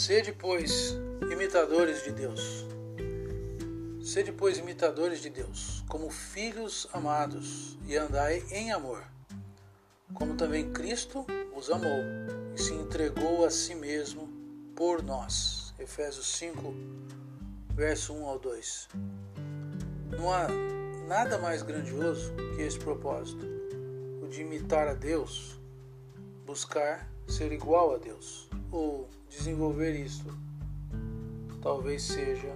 Sede, pois, imitadores de Deus. Sede, pois, imitadores de Deus, como filhos amados, e andai em amor, como também Cristo os amou e se entregou a si mesmo por nós. Efésios 5, verso 1 ao 2. Não há nada mais grandioso que esse propósito, o de imitar a Deus, buscar ser igual a Deus desenvolver isso. Talvez seja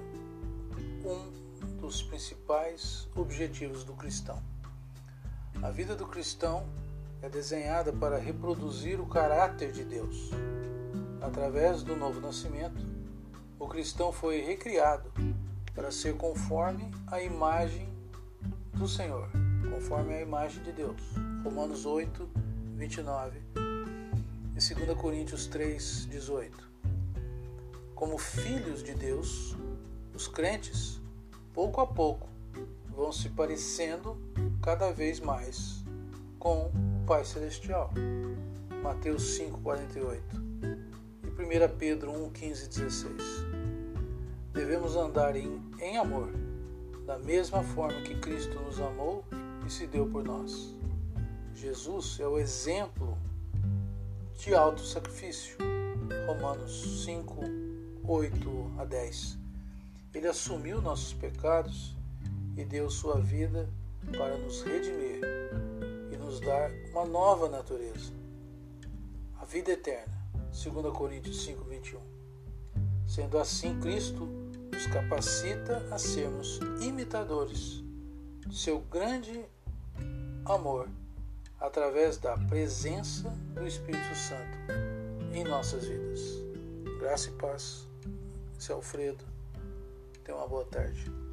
um dos principais objetivos do cristão. A vida do cristão é desenhada para reproduzir o caráter de Deus. Através do novo nascimento, o cristão foi recriado para ser conforme a imagem do Senhor, conforme a imagem de Deus. Romanos 8, 29 e 2 Coríntios 3, 18. Como filhos de Deus, os crentes, pouco a pouco, vão se parecendo cada vez mais com o Pai Celestial. Mateus 5, 48 e 1 Pedro 1, 15 16. Devemos andar em, em amor, da mesma forma que Cristo nos amou e se deu por nós. Jesus é o exemplo de alto sacrifício. Romanos 5, 8 a 10. Ele assumiu nossos pecados e deu sua vida para nos redimir e nos dar uma nova natureza, a vida eterna. 2 Coríntios 5, 21. Sendo assim, Cristo nos capacita a sermos imitadores de seu grande amor através da presença do Espírito Santo em nossas vidas. Graça e paz. É Alfredo. Tenha uma boa tarde.